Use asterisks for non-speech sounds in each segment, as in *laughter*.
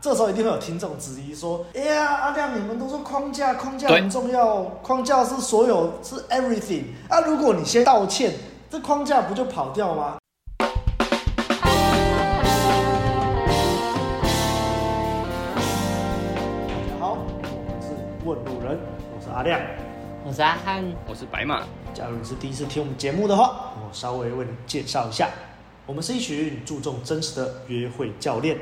这时候一定会有听众质疑说：“哎呀，阿亮，你们都说框架，框架很重要，框架是所有，是 everything 啊！如果你先道歉，这框架不就跑掉吗？”大家好，我们是问路人，我是阿亮，我是阿汉，我是白马。假如你是第一次听我们节目的话，我稍微为你介绍一下，我们是一群注重真实的约会教练，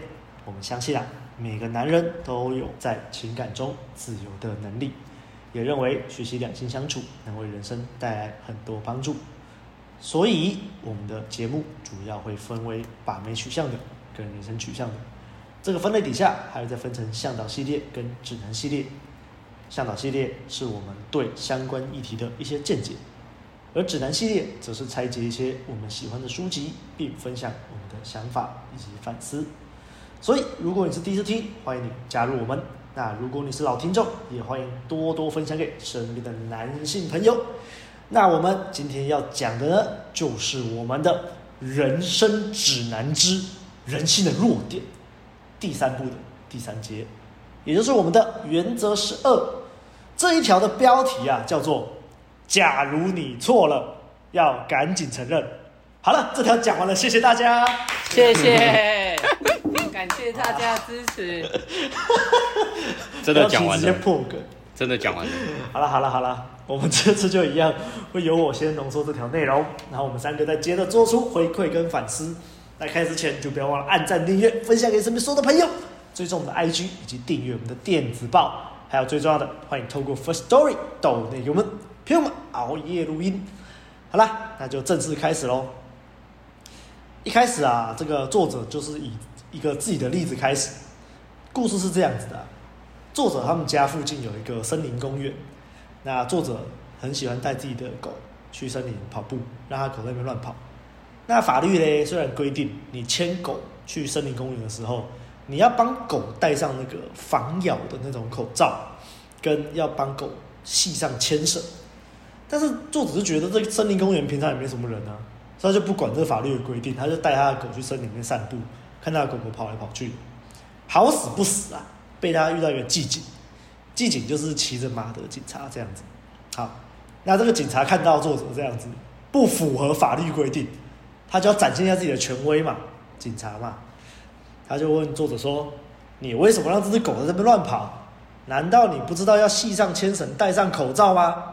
我们相信啊。每个男人都有在情感中自由的能力，也认为学习两性相处能为人生带来很多帮助。所以，我们的节目主要会分为把妹取向的跟人生取向的。这个分类底下还会再分成向导系列跟指南系列。向导系列是我们对相关议题的一些见解，而指南系列则是拆解一些我们喜欢的书籍，并分享我们的想法以及反思。所以，如果你是第一次听，欢迎你加入我们。那如果你是老听众，也欢迎多多分享给身边的男性朋友。那我们今天要讲的呢，就是我们的人生指南之人性的弱点第三部的第三节，也就是我们的原则十二这一条的标题啊，叫做“假如你错了，要赶紧承认”。好了，这条讲完了，谢谢大家，谢谢。*laughs* 感谢大家的支持，真的讲完了，直接破梗，真的讲完了。好了好了好了，我们这次就一样，会由我先浓缩这条内容，然后我们三个再接着做出回馈跟反思。在开始前，就不要忘了按赞、订阅、分享给身边所有的朋友，追踪我们的 IG 以及订阅我们的电子报，还有最重要的，欢迎透过 First Story 抖内给我们，陪我们熬夜录音。好了，那就正式开始喽。一开始啊，这个作者就是以一个自己的例子开始，故事是这样子的：作者他们家附近有一个森林公园，那作者很喜欢带自己的狗去森林跑步，让他狗在那边乱跑。那法律呢，虽然规定你牵狗去森林公园的时候，你要帮狗戴上那个防咬的那种口罩，跟要帮狗系上牵绳，但是作者就觉得这个森林公园平常也没什么人啊。所以他就不管这个法律的规定，他就带他的狗去森林里面散步，看到狗狗跑来跑去，好死不死啊，被他遇到一个骑警，骑警就是骑着马的警察这样子。好，那这个警察看到作者这样子不符合法律规定，他就要展现一下自己的权威嘛，警察嘛，他就问作者说：“你为什么让这只狗在这边乱跑？难道你不知道要系上牵绳、戴上口罩吗？”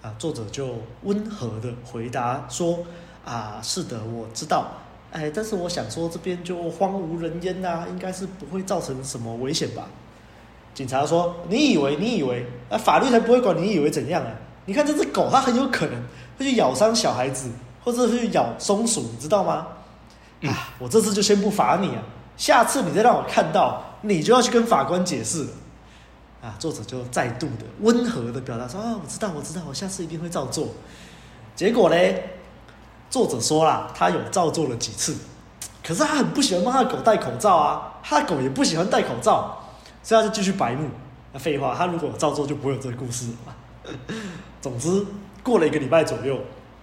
啊，作者就温和的回答说。啊，是的，我知道，哎，但是我想说，这边就荒无人烟呐，应该是不会造成什么危险吧？警察说：“你以为？你以为？啊，法律才不会管你以为怎样啊？你看这只狗，它很有可能会去咬伤小孩子，或者去咬松鼠，你知道吗？啊，我这次就先不罚你啊，下次你再让我看到，你就要去跟法官解释了。”啊，作者就再度的温和的表达说：“啊，我知道，我知道，我下次一定会照做。”结果嘞？作者说啦，他有照做了几次，可是他很不喜欢帮他的狗戴口罩啊，他的狗也不喜欢戴口罩，所以他就继续白目。那废话，他如果照做就不会有这个故事了。总之，过了一个礼拜左右，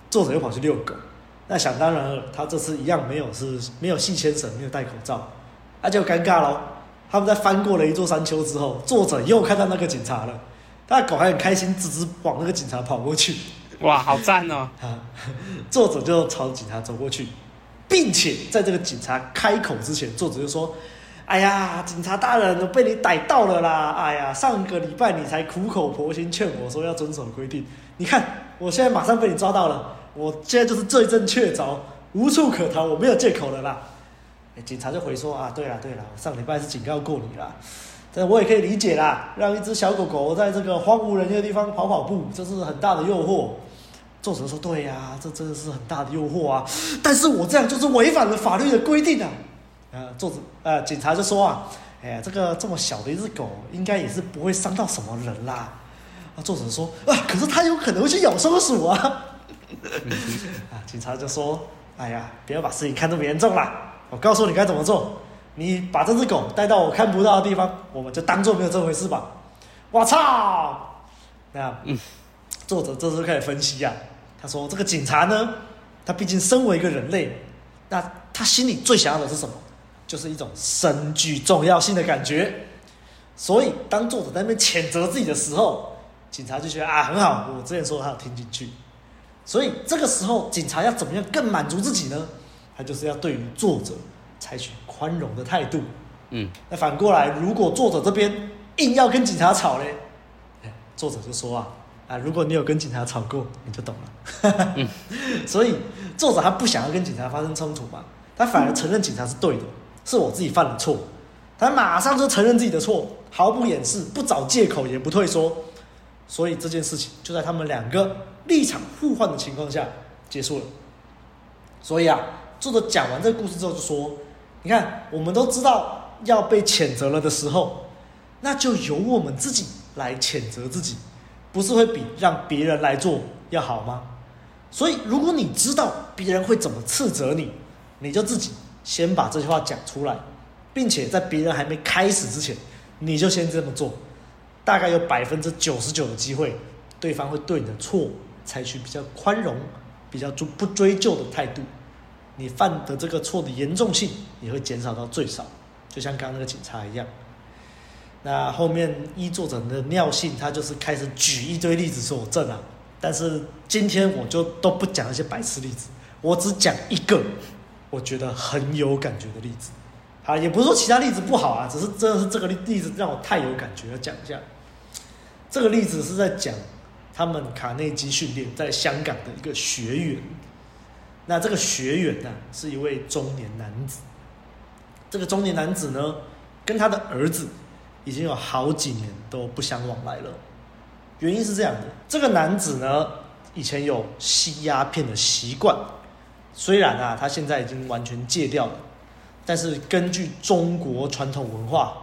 作者又跑去遛狗，那想当然了，他这次一样没有是没有系牵绳，没有戴口罩，那就尴尬喽。他们在翻过了一座山丘之后，作者又看到那个警察了，他的狗还很开心，直直往那个警察跑过去。哇，好赞哦！*laughs* 作者就朝警察走过去，并且在这个警察开口之前，作者就说：“哎呀，警察大人，我被你逮到了啦！哎呀，上个礼拜你才苦口婆心劝我说要遵守规定，你看我现在马上被你抓到了，我现在就是罪证确凿，无处可逃，我没有借口了啦。”警察就回说：“啊，对了对了，上礼拜是警告过你了，但我也可以理解啦，让一只小狗狗在这个荒无人烟的地方跑跑步，这是很大的诱惑。”作者说：“对呀、这真的是很大的诱惑啊！但是我这样就是违反了法律的规定啊！”呃，作者呃，警察就说：“啊，哎呀，这个这么小的一只狗，应该也是不会伤到什么人啦。”啊，作者说：“啊，可是它有可能会去咬松鼠啊！”啊，警察就说：“哎呀，不要把事情看这么严重啦！我告诉你该怎么做，你把这只狗带到我看不到的地方，我们就当做没有这回事吧。”我操！那嗯，作者这时候开始分析呀、啊。他说：“这个警察呢，他毕竟身为一个人类，那他心里最想要的是什么？就是一种身具重要性的感觉。所以当作者在那边谴责自己的时候，警察就觉得啊很好，我之前说的他有听进去。所以这个时候，警察要怎么样更满足自己呢？他就是要对于作者采取宽容的态度。嗯，那反过来，如果作者这边硬要跟警察吵嘞，作者就说啊啊，如果你有跟警察吵过，你就懂了。嗯、*laughs* 所以作者他不想要跟警察发生冲突嘛，他反而承认警察是对的，是我自己犯了错，他马上就承认自己的错，毫不掩饰，不找借口，也不退缩。所以这件事情就在他们两个立场互换的情况下结束了。所以啊，作者讲完这个故事之后就说：“你看，我们都知道。”要被谴责了的时候，那就由我们自己来谴责自己，不是会比让别人来做要好吗？所以，如果你知道别人会怎么斥责你，你就自己先把这句话讲出来，并且在别人还没开始之前，你就先这么做，大概有百分之九十九的机会，对方会对你的错采取比较宽容、比较不追究的态度，你犯的这个错的严重性也会减少到最少。就像刚刚那个警察一样，那后面依作者的尿性，他就是开始举一堆例子佐证啊。但是今天我就都不讲那些白痴例子，我只讲一个我觉得很有感觉的例子。啊，也不是说其他例子不好啊，只是真的是这个例例子让我太有感觉，要讲一下。这个例子是在讲他们卡内基训练在香港的一个学员。那这个学员呢，是一位中年男子。这个中年男子呢，跟他的儿子已经有好几年都不相往来了。原因是这样的：这个男子呢，以前有吸鸦片的习惯，虽然啊，他现在已经完全戒掉了，但是根据中国传统文化，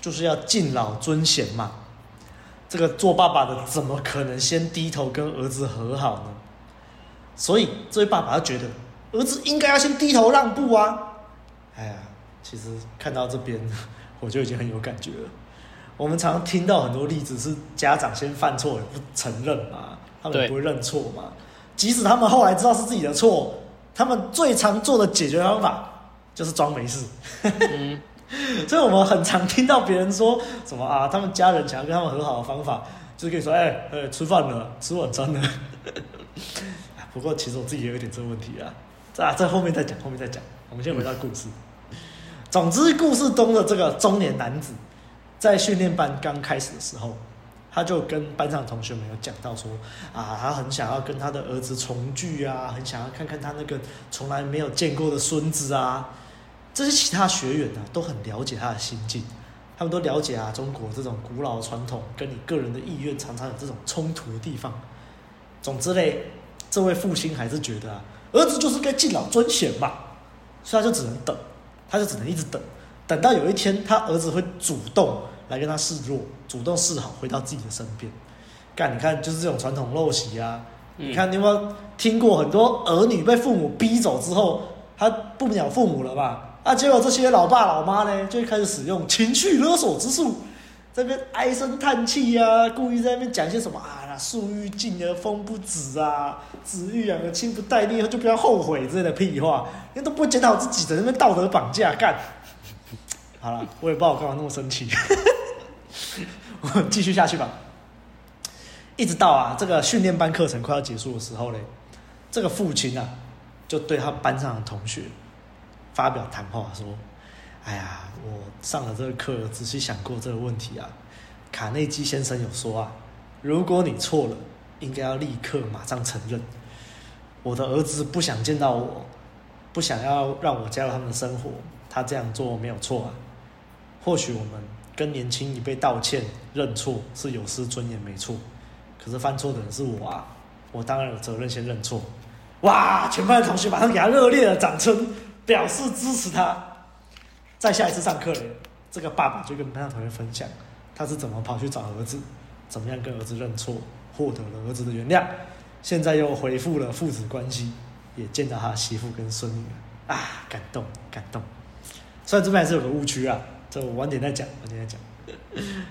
就是要敬老尊贤嘛。这个做爸爸的怎么可能先低头跟儿子和好呢？所以这位爸爸觉得儿子应该要先低头让步啊。哎呀。其实看到这边，*laughs* 我就已经很有感觉了。我们常常听到很多例子，是家长先犯错也不承认嘛，他们不会认错嘛。即使他们后来知道是自己的错，他们最常做的解决方法就是装没事。嗯、*laughs* 所以我们很常听到别人说什么啊，他们家人想要跟他们和好的方法，就是可以说，哎、欸、哎、欸，吃饭了，吃晚餐了。*laughs* 不过其实我自己也有一点这个问题啊，在在后面再讲，后面再讲。我们先回到故事。嗯总之，故事中的这个中年男子，在训练班刚开始的时候，他就跟班上的同学们有讲到说，啊，他很想要跟他的儿子重聚啊，很想要看看他那个从来没有见过的孙子啊。这些其他学员呢，都很了解他的心境，他们都了解啊，中国这种古老传统跟你个人的意愿常常有这种冲突的地方。总之嘞，这位父亲还是觉得啊，儿子就是该敬老尊贤嘛，所以他就只能等。他就只能一直等，等到有一天他儿子会主动来跟他示弱，主动示好，回到自己的身边。干，你看，就是这种传统陋习啊。嗯、你看，你有没有听过很多儿女被父母逼走之后，他不鸟父母了吧？啊，结果这些老爸老妈呢，就会开始使用情绪勒索之术，在那边唉声叹气呀，故意在那边讲一些什么啊，那树欲静而风不止啊，子欲养而亲不待，你以后就不要后悔之类的屁话。人都不会检讨自己，在那边道德绑架干。好了，我也不知道我干嘛那么生气。*laughs* 我继续下去吧。一直到啊，这个训练班课程快要结束的时候嘞，这个父亲啊，就对他班上的同学发表谈话说：“哎呀，我上了这个课，仔细想过这个问题啊。卡内基先生有说啊，如果你错了，应该要立刻马上承认。我的儿子不想见到我。”不想要让我加入他们的生活，他这样做没有错啊。或许我们跟年轻一辈道歉认错是有失尊严没错，可是犯错的人是我啊，我当然有责任先认错。哇！全班的同学马上给他热烈的掌声，表示支持他。再下一次上课了，这个爸爸就跟班上同学分享，他是怎么跑去找儿子，怎么样跟儿子认错，获得了儿子的原谅，现在又恢复了父子关系。也见到他媳妇跟孙女了啊，感动感动。虽然这边还是有个误区啊，这我晚点再讲，晚点再讲。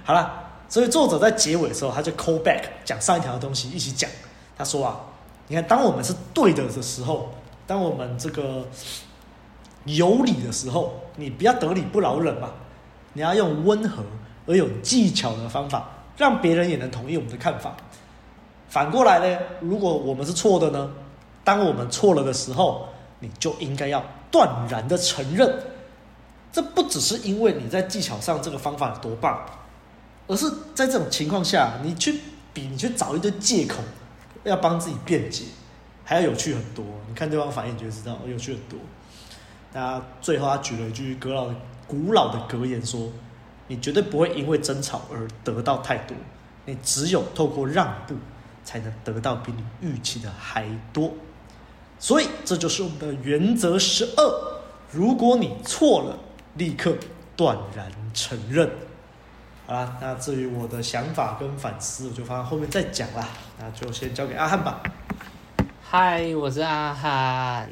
好了，所以作者在结尾的时候，他就 call back 讲上一条的东西一起讲。他说啊，你看，当我们是对的的时候，当我们这个有理的时候，你不要得理不饶人嘛，你要用温和而有技巧的方法，让别人也能同意我们的看法。反过来呢，如果我们是错的呢，当我们错了的时候，你就应该要断然的承认。这不只是因为你在技巧上这个方法有多棒，而是在这种情况下，你去比你去找一堆借口，要帮自己辩解，还要有趣很多。你看对方反应，你就知道有趣很多。那最后他举了一句古老的古老的格言说：“你绝对不会因为争吵而得到太多，你只有透过让步，才能得到比你预期的还多。”所以这就是我们的原则十二：如果你错了，立刻断然承认。好啦，那至于我的想法跟反思，我就放在后面再讲啦。那就先交给阿汉吧。嗨，我是阿汉。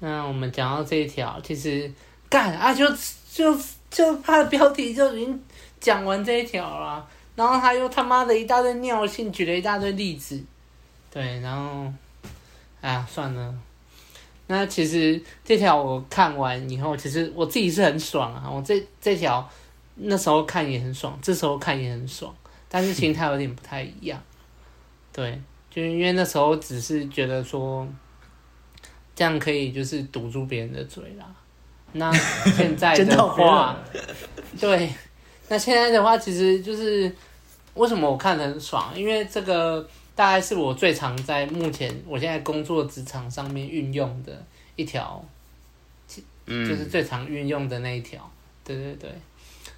那我们讲到这一条，其实干啊，就就就他的标题就已经讲完这一条了，然后他又他妈的一大堆尿性，举了一大堆例子，对，然后，啊，算了。那其实这条我看完以后，其实我自己是很爽啊。我这这条那时候看也很爽，这时候看也很爽，但是心态有点不太一样。对，就是因为那时候只是觉得说，这样可以就是堵住别人的嘴啦。那现在的 *laughs* 话，对，那现在的话其实就是为什么我看得很爽？因为这个。大概是我最常在目前我现在工作职场上面运用的一条，就是最常运用的那一条。对对对，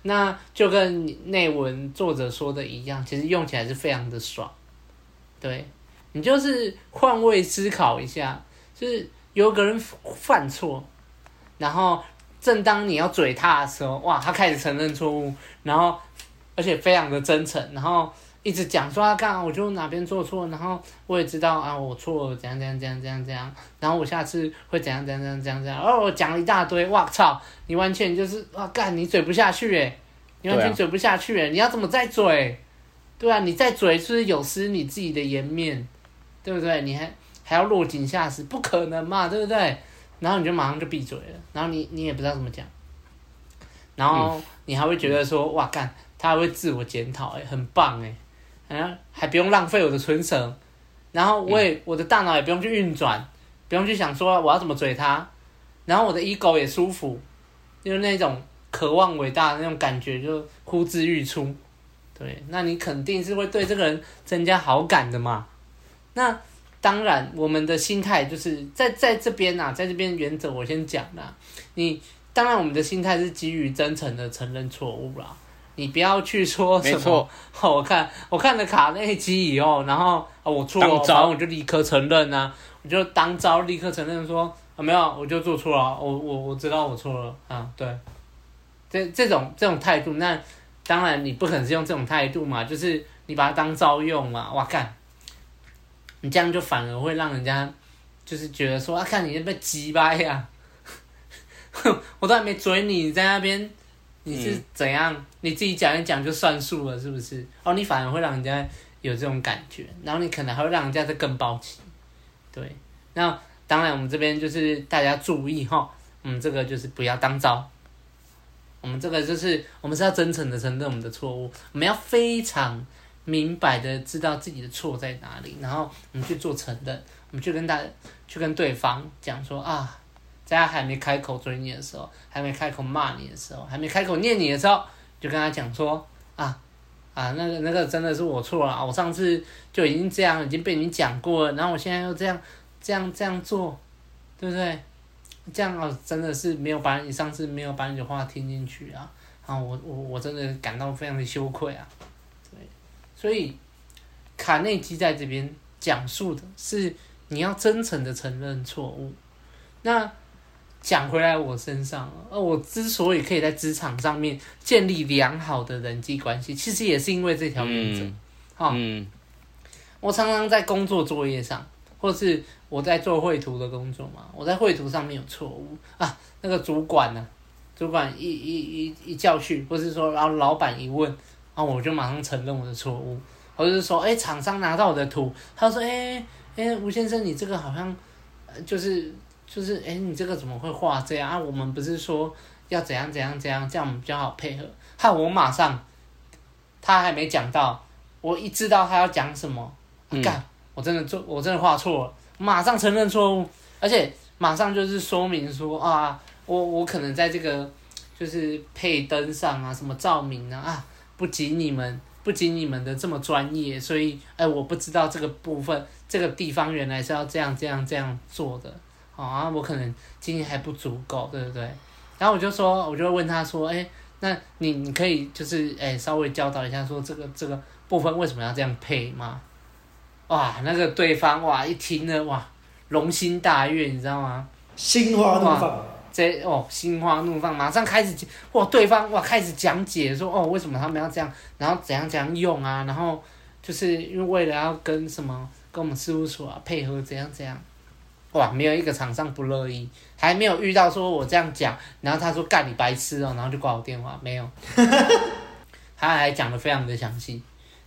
那就跟内文作者说的一样，其实用起来是非常的爽。对，你就是换位思考一下，就是有个人犯错，然后正当你要嘴他的时候，哇，他开始承认错误，然后而且非常的真诚，然后。一直讲说啊，干我就哪边做错，然后我也知道啊，我错了，怎样怎样怎样怎样怎样，然后我下次会怎样怎样怎样怎样怎样，哦，我讲了一大堆，哇操，你完全就是哇，干你嘴不下去诶，你完全嘴不下去诶，你要怎么再嘴？对啊，你再嘴是不是有失你自己的颜面？对不对？你还还要落井下石，不可能嘛，对不对？然后你就马上就闭嘴了，然后你你也不知道怎么讲，然后你还会觉得说哇干，他还会自我检讨诶，很棒诶。还还不用浪费我的存绳，然后我也、嗯、我的大脑也不用去运转，不用去想说我要怎么嘴他，然后我的 ego 也舒服，就是那种渴望伟大的那种感觉就呼之欲出，对，那你肯定是会对这个人增加好感的嘛。那当然，我们的心态就是在在这边呐、啊，在这边原则我先讲啦，你当然我们的心态是基于真诚的承认错误啦。你不要去说什么，*laughs* 哦、我看我看了卡内基以后，然后、哦、我错了，然后我就立刻承认啊，我就当招立刻承认说啊没有，我就做错了，我我我知道我错了啊，对，这这种这种态度，那当然你不可能是用这种态度嘛，就是你把它当招用嘛，哇干，你这样就反而会让人家就是觉得说啊，看你那边鸡掰呀，哼，*laughs* 我都还没追你，你在那边。你是怎样？嗯、你自己讲一讲就算数了，是不是？哦，你反而会让人家有这种感觉，然后你可能还会让人家再更抱歉。对，那当然，我们这边就是大家注意哈，我们，这个就是不要当招。我们这个就是，我们是要真诚的承认我们的错误，我们要非常明白的知道自己的错在哪里，然后我们去做承认，我们去跟大家去跟对方讲说啊。在他还没开口追你的时候，还没开口骂你的时候，还没开口念你的时候，就跟他讲说啊啊，那个那个真的是我错了，我上次就已经这样，已经被你讲过了，然后我现在又这样这样这样做，对不对？这样哦，真的是没有把你上次没有把你的话听进去啊，啊，我我我真的感到非常的羞愧啊，对，所以卡内基在这边讲述的是你要真诚的承认错误，那。讲回来我身上，呃，我之所以可以在职场上面建立良好的人际关系，其实也是因为这条原则。好，我常常在工作作业上，或是我在做绘图的工作嘛，我在绘图上面有错误啊，那个主管呢、啊，主管一一一一教训，或是说然后老板一问，然后我就马上承认我的错误，或者是说，哎，厂商拿到我的图，他说，哎哎，吴先生，你这个好像就是。就是哎、欸，你这个怎么会画这样啊？我们不是说要怎样怎样怎样，这样比较好配合。害我马上，他还没讲到，我一知道他要讲什么，干、啊，我真的做，我真的画错了，马上承认错误，而且马上就是说明说啊，我我可能在这个就是配灯上啊，什么照明啊啊，不及你们，不及你们的这么专业，所以哎，我不知道这个部分，这个地方原来是要这样这样这样做的，啊，我可能经验还不足够，对不对？然后我就说，我就问他说，哎。那你你可以就是诶、欸、稍微教导一下，说这个这个部分为什么要这样配吗？哇，那个对方哇一听呢哇龙心大悦，你知道吗？心花怒放，这哦心花怒放，马上开始哇对方哇开始讲解说哦为什么他们要这样，然后怎样怎样用啊，然后就是因为为了要跟什么跟我们事务所啊配合怎样怎样。哇，没有一个厂商不乐意，还没有遇到说我这样讲，然后他说干你白痴哦，然后就挂我电话，没有，*laughs* 他还讲得非常的详细，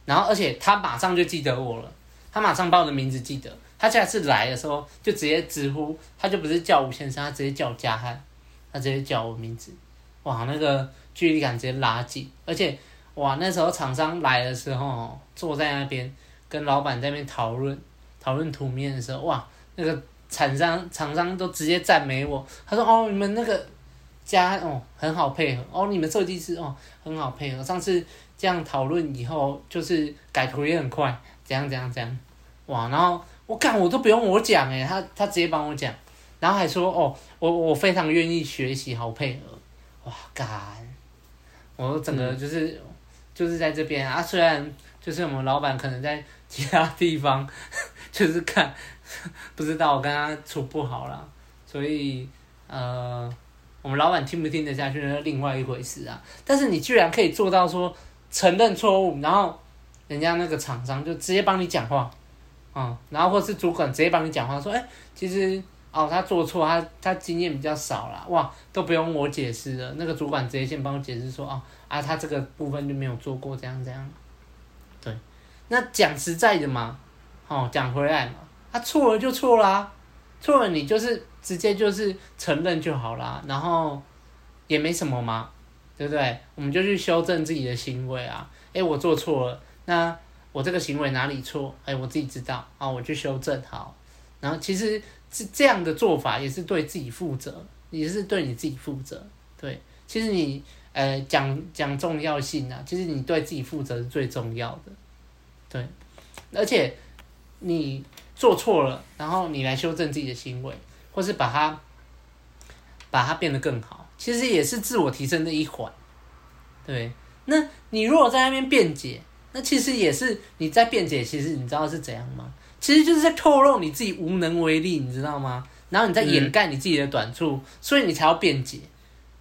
然后而且他马上就记得我了，他马上把我的名字记得，他下次来的时候就直接直呼，他就不是叫吴先生，他直接叫我嘉汉，他直接叫我名字，哇，那个距离感直接拉近，而且哇那时候厂商来的时候，坐在那边跟老板在那边讨论讨论图面的时候，哇那个。厂商厂商都直接赞美我，他说：“哦，你们那个家哦很好配合，哦你们设计师哦很好配合。上次这样讨论以后，就是改图也很快，怎样怎样怎样，哇！然后我干我都不用我讲诶，他他直接帮我讲，然后还说哦我我非常愿意学习，好配合，哇干！我整个就是、嗯、就是在这边啊，虽然就是我们老板可能在其他地方 *laughs* 就是看。” *laughs* 不知道我跟他处不好了，所以呃，我们老板听不听得下去是另外一回事啊。但是你居然可以做到说承认错误，然后人家那个厂商就直接帮你讲话，嗯，然后或是主管直接帮你讲话说，哎、其实哦他做错，他他经验比较少啦，哇，都不用我解释了，那个主管直接先帮我解释说，哦啊他这个部分就没有做过这样这样，对，那讲实在的嘛，哦讲回来嘛。他错了就错啦，错了你就是直接就是承认就好啦，然后也没什么嘛，对不对？我们就去修正自己的行为啊。诶，我做错了，那我这个行为哪里错？诶，我自己知道啊，我去修正好。然后其实这这样的做法也是对自己负责，也是对你自己负责。对，其实你呃讲讲重要性啊，其实你对自己负责是最重要的。对，而且你。做错了，然后你来修正自己的行为，或是把它，把它变得更好，其实也是自我提升的一环，对。那你如果在那边辩解，那其实也是你在辩解，其实你知道是怎样吗？其实就是在透露你自己无能为力，你知道吗？然后你在掩盖你自己的短处，所以你才要辩解，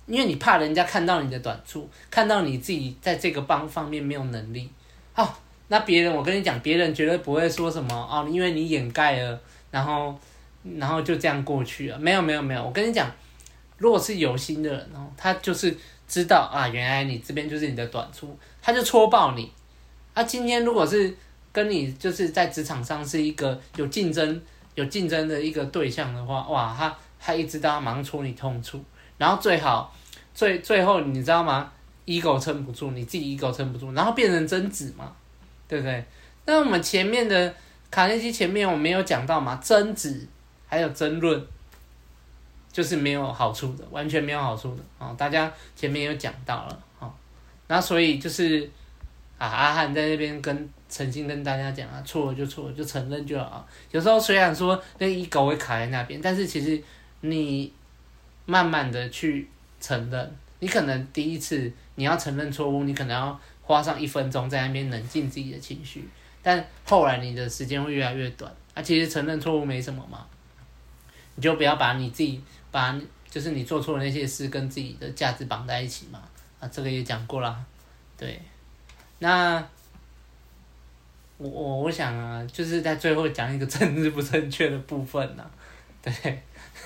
因为你怕人家看到你的短处，看到你自己在这个方方面没有能力，好。那别人，我跟你讲，别人绝对不会说什么哦，因为你掩盖了，然后，然后就这样过去了。没有，没有，没有。我跟你讲，如果是有心的人哦，他就是知道啊，原来你这边就是你的短处，他就戳爆你。啊，今天如果是跟你就是在职场上是一个有竞争、有竞争的一个对象的话，哇，他他一知道，他马上戳你痛处，然后最好最最后你知道吗？ego 撑不住，你自己 ego 撑不住，然后变成争执嘛。对不对？那我们前面的卡内基前面我没有讲到嘛，争执还有争论，就是没有好处的，完全没有好处的啊、哦！大家前面有讲到了啊，那、所以就是啊，阿汉在那边跟诚心跟大家讲啊，错了就错了，就承认就好。有时候虽然说那一狗会卡在那边，但是其实你慢慢的去承认，你可能第一次你要承认错误，你可能要。花上一分钟在那边冷静自己的情绪，但后来你的时间会越来越短。啊，其实承认错误没什么嘛，你就不要把你自己把就是你做错的那些事跟自己的价值绑在一起嘛。啊，这个也讲过了，对。那我我我想啊，就是在最后讲一个政治不正确的部分呢、啊，对。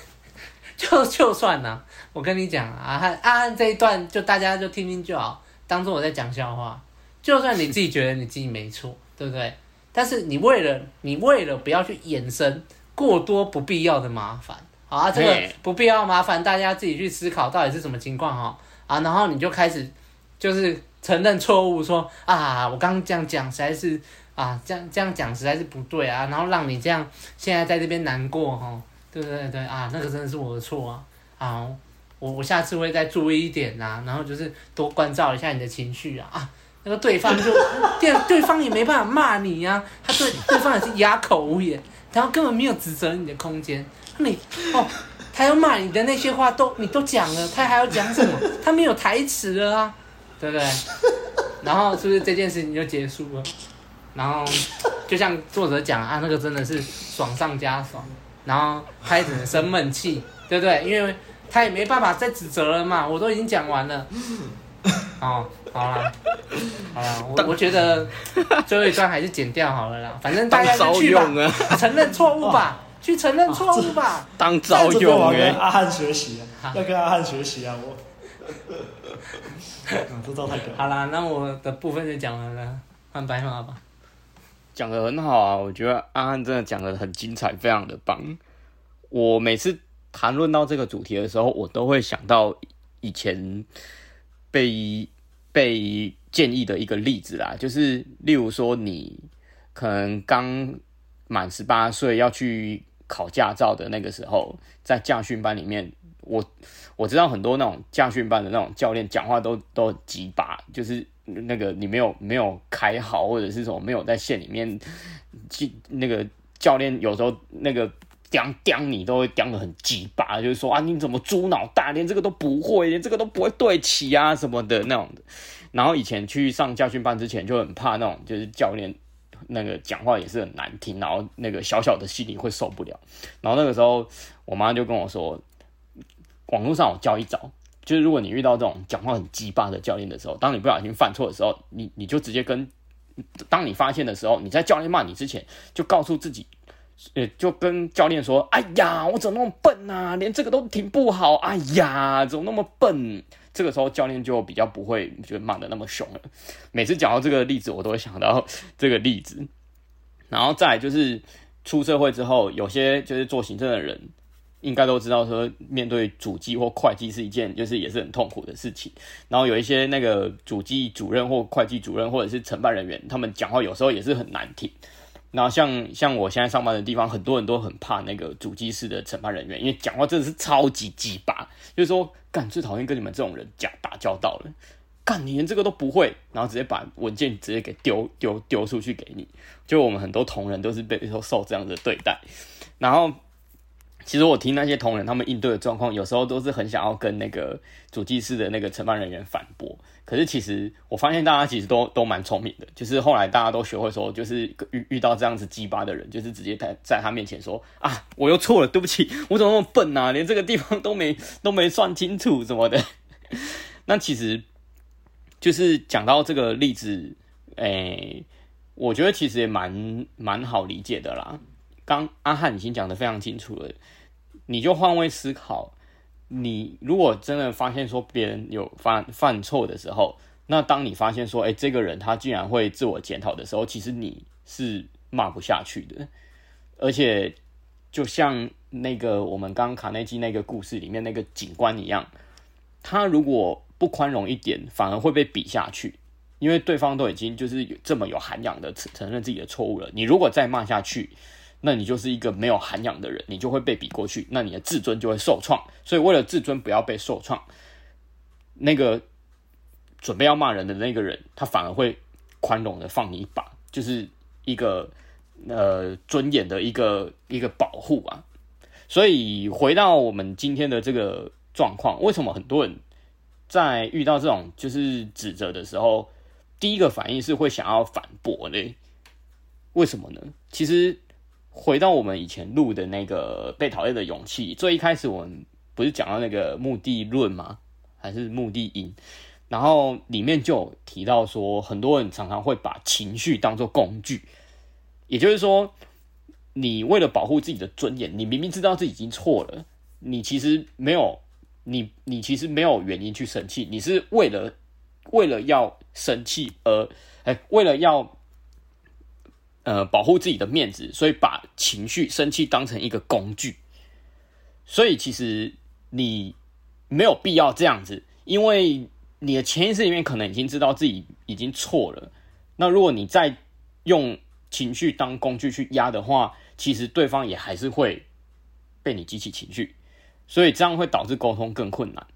*laughs* 就就算呢、啊，我跟你讲啊，阿汉阿汉这一段就大家就听听就好。当做我在讲笑话，就算你自己觉得你自己没错，对不对？但是你为了你为了不要去衍生过多不必要的麻烦，好啊，这个不必要麻烦大家自己去思考到底是什么情况哈。啊，然后你就开始就是承认错误，说啊，我刚刚这样讲实在是啊，这样这样讲实在是不对啊，然后让你这样现在在这边难过哈，对对对啊，那个真的是我的错啊，啊，我我下次会再注意一点呐、然后就是多关照一下你的情绪啊，啊，那个对方就对对方也没办法骂你呀、啊，他对对方也是哑口无言，然后根本没有指责你的空间，你哦。他要骂你的那些话都你都讲了，他还要讲什么？他没有台词了啊，对不对？然后是不是这件事情就结束了？然后就像作者讲啊，那个真的是爽上加爽，然后他也只能生闷气，对不对？因为他也没办法再指责了嘛，我都已经讲完了。哦，好了，好了，我我觉得最后一段还是剪掉好了啦，反正大家就去吧，承认错误吧。去承认错误吧，啊、当招用哎！跟阿汉学习啊，要跟阿汉学习啊！我，嗯，*laughs* 这招太好啦，那我的部分就讲完了，换白马吧。讲的很好啊，我觉得阿汉真的讲的很精彩，非常的棒。我每次谈论到这个主题的时候，我都会想到以前被被建议的一个例子啦，就是例如说你可能刚满十八岁要去。考驾照的那个时候，在驾训班里面，我我知道很多那种驾训班的那种教练讲话都都很机掰，就是那个你没有没有开好，或者是什么没有在线里面，那个教练有时候那个刁刁你都会刁的很鸡巴，就是说啊你怎么猪脑大，连这个都不会，连这个都不会对齐啊什么的那种的。然后以前去上驾训班之前就很怕那种就是教练。那个讲话也是很难听，然后那个小小的心里会受不了。然后那个时候，我妈就跟我说，网络上有教一招，就是如果你遇到这种讲话很鸡巴的教练的时候，当你不小心犯错的时候，你你就直接跟，当你发现的时候，你在教练骂你之前，就告诉自己，呃，就跟教练说，哎呀，我怎么那么笨啊，连这个都停不好，哎呀，怎么那么笨？这个时候教练就比较不会就骂得那么凶了。每次讲到这个例子，我都会想到 *laughs* 这个例子。然后再来就是出社会之后，有些就是做行政的人，应该都知道说，面对主机或会计是一件就是也是很痛苦的事情。然后有一些那个主机主任或会计主任或者是承办人员，他们讲话有时候也是很难听。然后像像我现在上班的地方，很多人都很怕那个主机室的承办人员，因为讲话真的是超级鸡巴，就是说，干最讨厌跟你们这种人讲打交道了，干你连这个都不会，然后直接把文件直接给丢丢丢出去给你，就我们很多同仁都是被受受这样的对待，然后。其实我听那些同仁他们应对的状况，有时候都是很想要跟那个主计室的那个承办人员反驳。可是其实我发现大家其实都都蛮聪明的，就是后来大家都学会说，就是遇遇到这样子鸡巴的人，就是直接在在他面前说啊，我又错了，对不起，我怎么那么笨啊，连这个地方都没都没算清楚什么的。*laughs* 那其实就是讲到这个例子，诶、我觉得其实也蛮蛮好理解的啦。刚阿汉已经讲得非常清楚了，你就换位思考，你如果真的发现说别人有犯犯错的时候，那当你发现说，哎，这个人他竟然会自我检讨的时候，其实你是骂不下去的。而且，就像那个我们刚卡内基那个故事里面那个警官一样，他如果不宽容一点，反而会被比下去，因为对方都已经就是这么有涵养的承承认自己的错误了，你如果再骂下去。那你就是一个没有涵养的人，你就会被比过去，那你的自尊就会受创。所以为了自尊不要被受创，那个准备要骂人的那个人，他反而会宽容的放你一把，就是一个呃尊严的一个一个保护啊。所以回到我们今天的这个状况，为什么很多人在遇到这种就是指责的时候，第一个反应是会想要反驳呢？为什么呢？其实。回到我们以前录的那个被讨厌的勇气，最一开始我们不是讲到那个目的论吗？还是目的因？然后里面就提到说，很多人常常会把情绪当作工具，也就是说，你为了保护自己的尊严，你明明知道自己已经错了，你其实没有，你你其实没有原因去生气，你是为了为了要生气而，哎，为了要。呃，保护自己的面子，所以把情绪、生气当成一个工具。所以其实你没有必要这样子，因为你的潜意识里面可能已经知道自己已经错了。那如果你再用情绪当工具去压的话，其实对方也还是会被你激起情绪，所以这样会导致沟通更困难，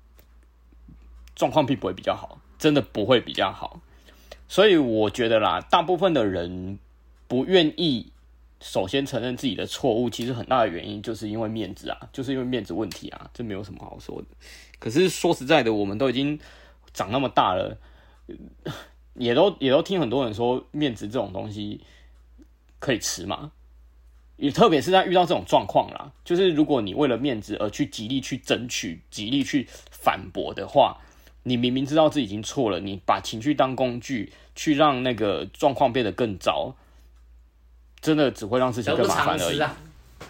状况并不会比较好，真的不会比较好。所以我觉得啦，大部分的人不愿意首先承认自己的错误，其实很大的原因就是因为面子啊，就是因为面子问题啊，这没有什么好说的。可是说实在的，我们都已经长那么大了，也都也都听很多人说面子这种东西可以吃嘛，也特别是在遇到这种状况啦，就是如果你为了面子而去极力去争取、极力去反驳的话。你明明知道自己已经错了，你把情绪当工具去让那个状况变得更糟，真的只会让事情更麻烦而已，啊、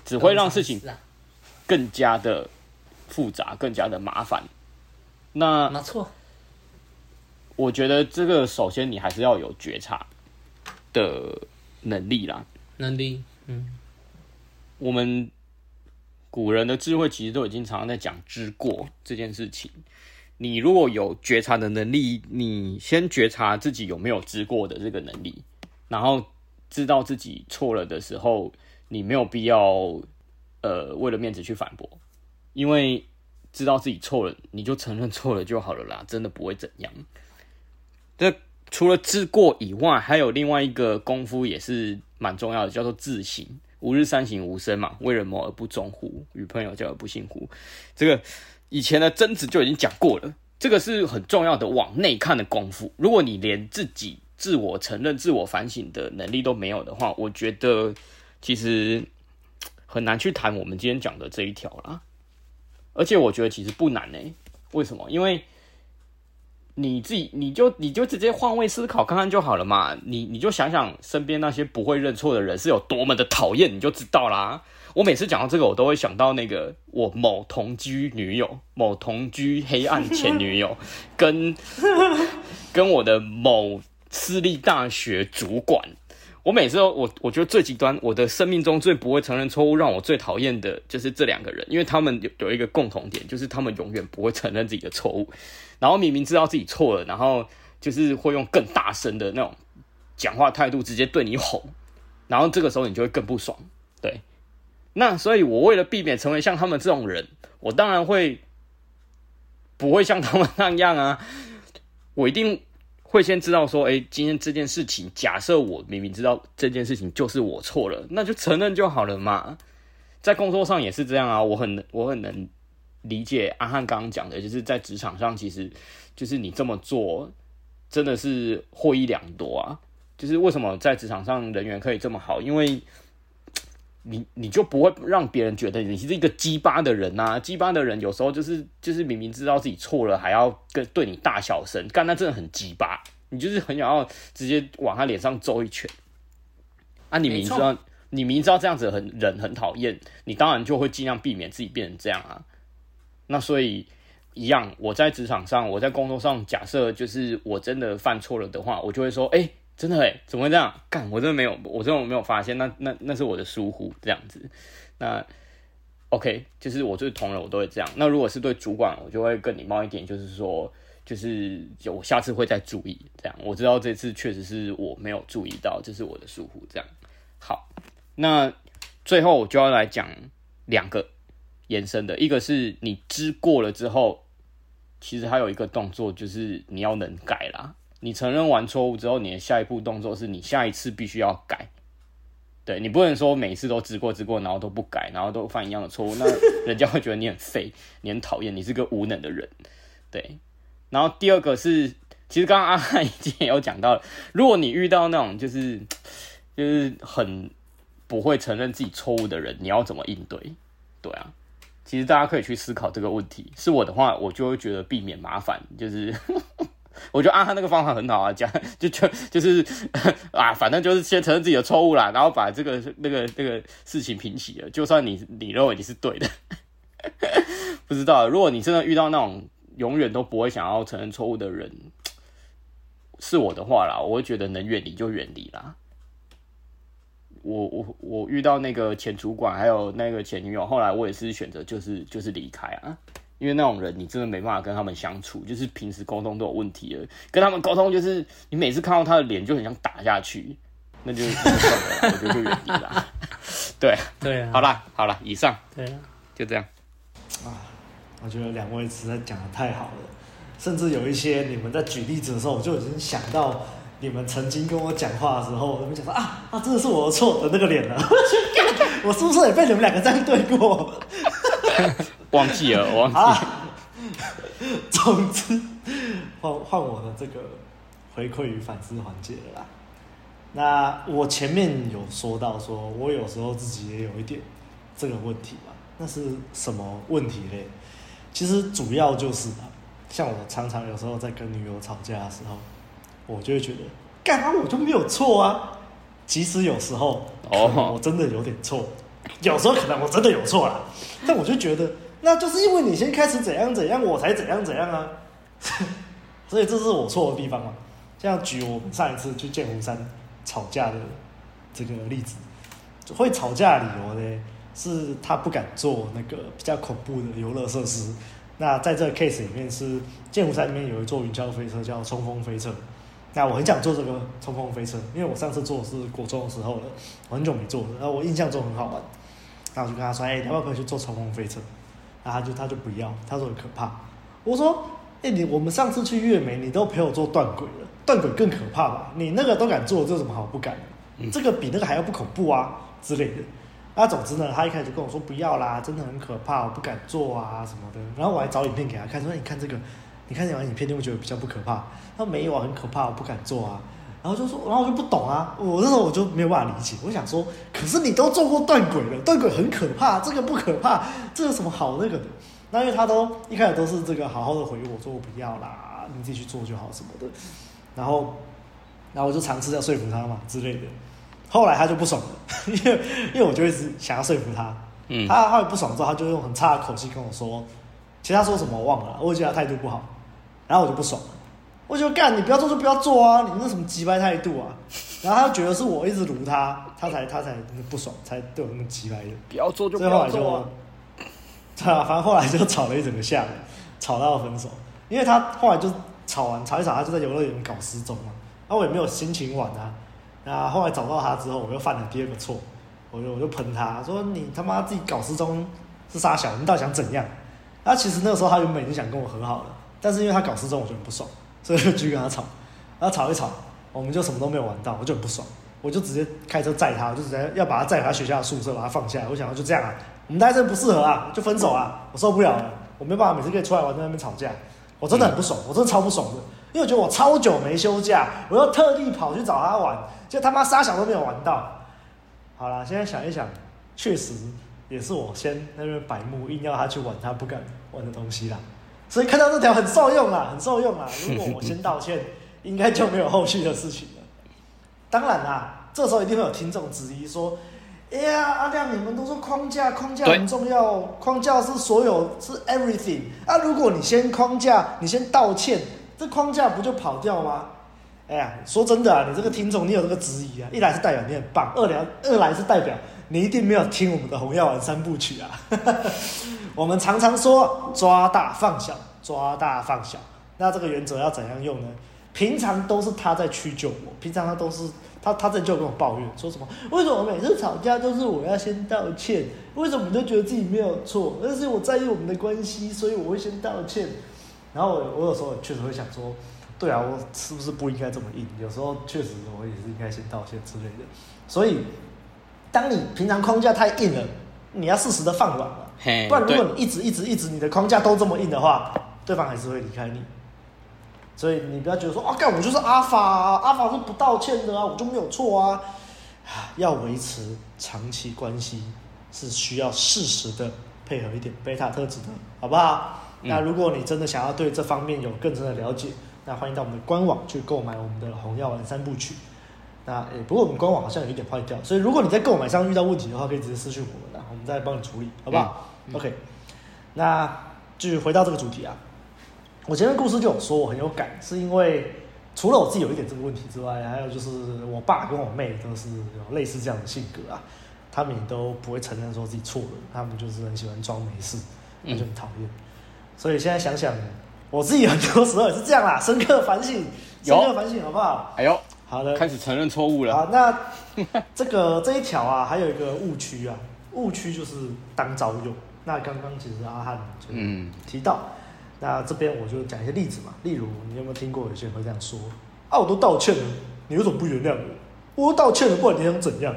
只会让事情更加的复杂，更加的麻烦。那没错，我觉得这个首先你还是要有觉察的能力啦，能力，嗯，我们古人的智慧其实都已经常常在讲知过这件事情。你如果有觉察的能力，你先觉察自己有没有知过的这个能力，然后知道自己错了的时候，你没有必要呃为了面子去反驳，因为知道自己错了，你就承认错了就好了啦，真的不会怎样。这除了知过以外，还有另外一个功夫也是蛮重要的，叫做自省。吾日三省吾身嘛，为人谋而不忠乎？与朋友交而不信乎？这个。以前的曾子就已经讲过了，这个是很重要的往内看的功夫。如果你连自己自我承认、自我反省的能力都没有的话，我觉得其实很难去谈我们今天讲的这一条啦。而且我觉得其实不难呢、欸。为什么？因为你自己，你就你就直接换位思考看看就好了嘛。你你就想想身边那些不会认错的人是有多么的讨厌，你就知道啦。我每次讲到这个，我都会想到那个我某同居女友、某同居黑暗前女友，跟跟我的某私立大学主管。我每次都我我觉得最极端，我的生命中最不会承认错误，让我最讨厌的就是这两个人，因为他们有有一个共同点，就是他们永远不会承认自己的错误，然后明明知道自己错了，然后就是会用更大声的那种讲话态度直接对你吼，然后这个时候你就会更不爽，对。那所以，我为了避免成为像他们这种人，我当然会不会像他们那样啊。我一定会先知道说，哎，今天这件事情，假设我明明知道这件事情就是我错了，那就承认就好了嘛。在工作上也是这样啊，我很我很能理解阿汉刚刚讲的，就是在职场上，其实就是你这么做真的是获益良多啊。就是为什么在职场上人缘可以这么好，因为。你你就不会让别人觉得你是一个鸡巴的人呐、啊？鸡巴的人有时候就是就是明明知道自己错了，还要跟对你大小声，干那真的很鸡巴。你就是很想要直接往他脸上揍一拳。啊，你明知道你明知道这样子很人很讨厌，你当然就会尽量避免自己变成这样啊。那所以一样，我在职场上，我在工作上，假设就是我真的犯错了的话，我就会说，哎、欸。真的诶，怎么会这样？干，我真的没有，我真的没有发现，那那那是我的疏忽，这样子。那 OK，就是我对同仁我都会这样。那如果是对主管，我就会更礼貌一点，就是说，就是就我下次会再注意。这样，我知道这次确实是我没有注意到，这是我的疏忽。这样，好，那最后我就要来讲两个延伸的，一个是你知过了之后，其实还有一个动作，就是你要能改啦。你承认完错误之后，你的下一步动作是你下一次必须要改。对，你不能说每次都知过知过，然后都不改，然后都犯一样的错误，那人家会觉得你很废，你很讨厌，你是个无能的人。对。然后第二个是，其实刚刚阿汉 *laughs* 已经也有讲到，如果你遇到那种就是就是很不会承认自己错误的人，你要怎么应对？对啊，其实大家可以去思考这个问题。是我的话，我就会觉得避免麻烦，就是。*laughs* 我觉得阿汉那个方法很好啊，讲就就就是 *laughs* 啊，反正就是先承认自己的错误啦，然后把这个那个那个事情平息了。就算你你认为你是对的，*laughs* 不知道，如果你真的遇到那种永远都不会想要承认错误的人，是我的话啦，我会觉得能远离就远离啦。我我我遇到那个前主管还有那个前女友，后来我也是选择就是就是离开啊，因为那种人你真的没办法跟他们相处，就是平时沟通都有问题了，跟他们沟通就是你每次看到他的脸就很想打下去，那就算了，我觉得就远离了。*laughs* 对对啊，好啦好啦，以上对啊，就这样啊，我觉得两位实在讲的太好了，甚至有一些你们在举例子的时候，我就已经想到。你们曾经跟我讲话的时候，你们讲说啊啊，真的是我的错的那个脸了。*laughs* 我是不是也被你们两个这样对过？忘记了，忘记了。*laughs* 总之，换换我的这个回馈与反思环节了啦。那我前面有说到，说我有时候自己也有一点这个问题嘛。那是什么问题嘞？其实主要就是啊，像我常常有时候在跟女友吵架的时候。我就会觉得，干嘛我就没有错啊？即使有时候，我真的有点错，有时候可能我真的有错啦。但我就觉得，那就是因为你先开始怎样怎样，我才怎样怎样啊。*laughs* 所以这是我错的地方啊。像举我们上一次去剑湖山吵架的这个例子，会吵架理由呢，是他不敢做那个比较恐怖的游乐设施。那在这个 case 里面，是剑湖山里面有一座云霄飞车叫冲锋飞车。那我很想坐这个冲锋飞车，因为我上次坐是国中的时候了，我很久没坐了，然后我印象中很好玩。那我就跟他说：“哎、你要不要去坐冲锋飞车？”然后他就他就不要，他说很可怕。我说：“哎、欸，你我们上次去月眉，你都陪我做断轨了，断轨更可怕吧？你那个都敢做，这有什么好不敢？这个比那个还要不恐怖啊之类的。”那总之呢，他一开始就跟我说不要啦，真的很可怕，我不敢做啊什么的。然后我还找影片给他看，说：“你看这个。”你看这完影片，就会觉得比较不可怕？他说没有啊，很可怕，我不敢做啊。然后就说，然后我就不懂啊，我那时候我就没有办法理解。我想说，可是你都做过断轨了，断轨很可怕，这个不可怕，这有什么好那个的？那因为他都一开始都是这个好好的回我说我不要啦，你自己去做就好什么的。然后，然后我就尝试要说服他嘛之类的。后来他就不爽了，因为因为我就一直想要说服他。嗯，他后来不爽之后，他就用很差的口气跟我说，其实他说什么我忘了，我觉得他态度不好。然后我就不爽了，我就干，你不要做就不要做啊！你那什么急掰态度啊？然后他就觉得是我一直卢他，他才他才不爽，才对我那么急掰的。不要做就不要做啊！对啊，反正后来就吵了一整个下午，吵到分手。因为他后来就吵完吵一吵，他就在游乐园搞失踪嘛。然后我也没有心情玩啊。然后后来找到他之后，我又犯了第二个错，我就我就喷他说：“你他妈自己搞失踪是杀小，你到底想怎样？”那其实那个时候他原本已经想跟我和好了。但是因为他搞失踪，我就很不爽，所以就继续跟他吵，然后吵一吵，我们就什么都没有玩到，我就很不爽，我就直接开车载他，我就直接要把他载回他学校的宿舍，把他放下来。我想要就这样啊，我们大家真不适合啊，就分手啊，我受不了了，我没办法每次可以出来玩在那边吵架，我真的很不爽，我真的超不爽的，因为我觉得我超久没休假，我要特地跑去找他玩，就他妈杀小都没有玩到。好啦，现在想一想，确实也是我先那边白目，硬要他去玩他不敢玩的东西啦。所以看到这条很受用啊，很受用啊。*laughs* 如果我先道歉，应该就没有后续的事情了。当然啦，这时候一定会有听众质疑说：“哎呀，阿亮，你们都说框架，框架很重要，框架是所有，是 everything。啊，如果你先框架，你先道歉，这框架不就跑掉吗？”哎呀，说真的啊，你这个听众，你有这个质疑啊，一来是代表你很棒，二来二来是代表你一定没有听我们的红药丸三部曲啊。*laughs* 我们常常说抓大放小，抓大放小。那这个原则要怎样用呢？平常都是他在屈就我，平常他都是他他在就跟我抱怨，说什么？为什么每次吵架都是我要先道歉？为什么你都觉得自己没有错？但是我在意我们的关系，所以我会先道歉。然后我我有时候确实会想说，对啊，我是不是不应该这么硬？有时候确实我也是应该先道歉之类的。所以，当你平常框架太硬了，你要适时的放软了。不然，如果你一直一直一直你的框架都这么硬的话，对方还是会离开你。所以你不要觉得说啊，干我就是阿法啊，阿法是不道歉的啊，我就没有错啊。要维持长期关系是需要适时的配合一点贝塔特质的，好不好？嗯。那如果你真的想要对这方面有更深的了解，那欢迎到我们的官网去购买我们的红药丸三部曲。那诶，不过我们官网好像有一点坏掉，所以如果你在购买上遇到问题的话，可以直接私信我们，我们再帮你处理，好不好？嗯 OK，那继续回到这个主题啊，我前面故事就有说我很有感，是因为除了我自己有一点这个问题之外，还有就是我爸跟我妹都是有类似这样的性格啊，他们也都不会承认说自己错了，他们就是很喜欢装没事，那就很讨厌。嗯、所以现在想想，我自己很多时候也是这样啦，深刻反省，深刻反省好不好？哎呦，好的，开始承认错误了。好，那这个 *laughs* 这一条啊，还有一个误区啊，误区就是当招用。那刚刚其实阿汉就提到。嗯那这边我就讲一些例子嘛，例如你有没有听过有些人会这样说啊？我都道歉了，你为什么不原谅我？我都道歉了，不管你想怎样？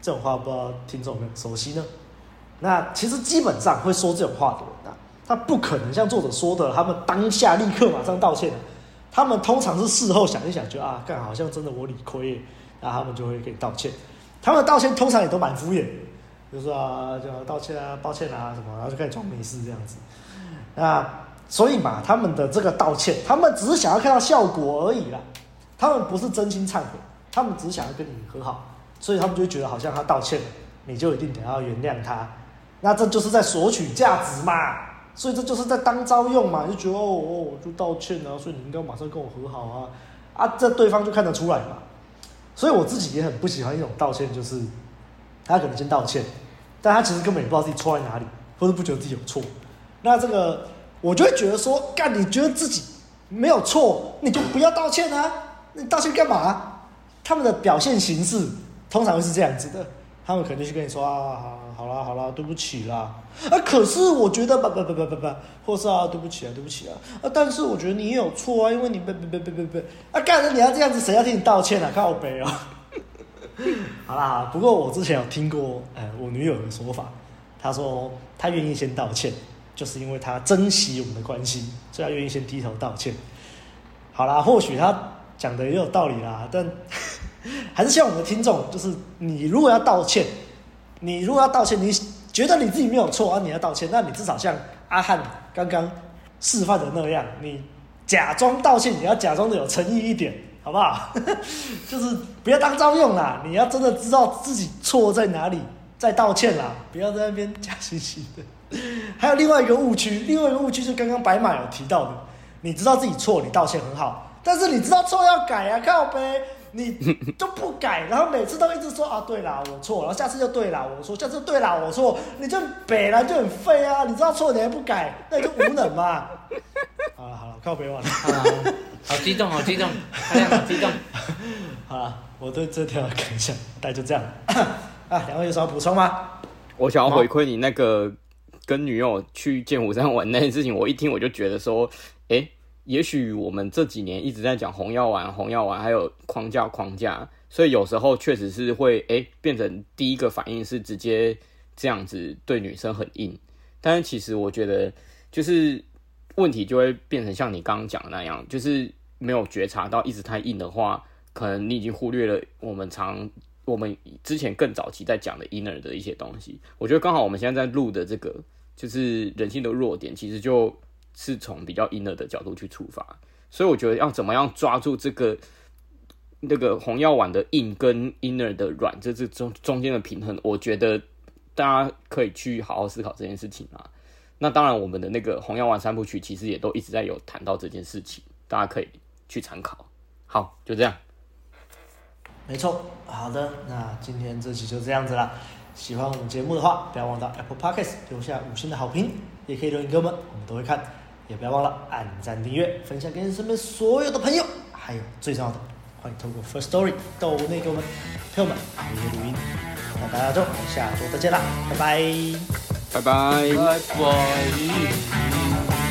这种话不知道听众有没有熟悉呢？那其实基本上会说这种话的人啊，他不可能像作者说的，他们当下立刻马上道歉，他们通常是事后想一想，就啊，干好像真的我理亏，那他们就会给你道歉。他们的道歉通常也都蛮敷衍，就是说啊，就道歉啊，抱歉啊什么，然后就开始装没事这样子。那所以嘛，他们的这个道歉，他们只是想要看到效果而已啦。他们不是真心忏悔，他们只是想要跟你和好，所以他们就觉得好像他道歉了，你就一定得要原谅他。那这就是在索取价值嘛，所以这就是在当招用嘛，就觉得哦哦，我就道歉啊，所以你应该马上跟我和好啊啊，这对方就看得出来嘛。所以我自己也很不喜欢一种道歉，就是他可能先道歉，但他其实根本也不知道自己错在哪里，或者不觉得自己有错。那这个。我就会觉得说，干，你觉得自己没有错，你就不要道歉啊！你道歉干嘛？他们的表现形式通常会是这样子的，他们肯定是跟你说啊，好啦好啦，对不起啦。啊，可是我觉得不不不不不不，或是啊，对不起啊，对不起啊。啊，但是我觉得你也有错啊，因为你不不不不不不，啊，干的你要这样子，谁要替你道歉啊？靠北哦。好啦，不过我之前有听过，呃，我女友的说法，她说她愿意先道歉。就是因为她珍惜我们的关系，所以她愿意先低头道歉。好啦，或许她讲的也有道理啦，但还是希望我们的听众，就是你如果要道歉，你如果要道歉，你觉得你自己没有错啊，你要道歉，那你至少像阿汉刚刚示范的那样，你假装道歉，你要假装的有诚意一点，好不好？*laughs* 就是不要当招用啦，你要真的知道自己错在哪里，再道歉啦，不要在那边假惺惺的。还有另外一个误区，另外一个误区是刚刚白马有提到的，你知道自己错，你道歉很好，但是你知道错要改啊，靠呗，你就不改，然后每次都一直说啊，对啦，我错，然后下次就对啦，我说下次对啦，我错，你就北来就很废啊，你知道错你还不改，那你就无能嘛。*laughs* 好了好了，靠北完了，好激动好激动，好激动，*laughs* 好了，我对这条感想大概就这样 *coughs* 啊，两位有什么补充吗？我想要回馈你那个。跟女友去剑湖山玩那件事情，我一听我就觉得说，哎、欸，也许我们这几年一直在讲红药丸、红药丸，还有框架、框架，所以有时候确实是会哎、变成第一个反应是直接这样子对女生很硬，但是其实我觉得就是问题就会变成像你刚刚讲的那样，就是没有觉察到一直太硬的话，可能你已经忽略了我们常。我们之前更早期在讲的 inner 的一些东西，我觉得刚好我们现在在录的这个，就是人性的弱点，其实就是从比较硬的的角度去出发。所以我觉得要怎么样抓住这个那个红药丸的硬跟 inner 的软，这这中中间的平衡，我觉得大家可以去好好思考这件事情啊。那当然，我们的那个红药丸三部曲其实也都一直在有谈到这件事情，大家可以去参考。好，就这样。没错，好的，那今天这期就这样子了。喜欢我们节目的话，不要忘到 Apple Podcast 留下五星的好评，也可以留言给我们，我们都会看。也不要忘了按赞、订阅、分享给你身边所有的朋友。还有最重要的，欢迎透过 First Story 抖内给我们朋友们留言录音。那大家就下周再见啦，拜拜，拜拜，拜拜。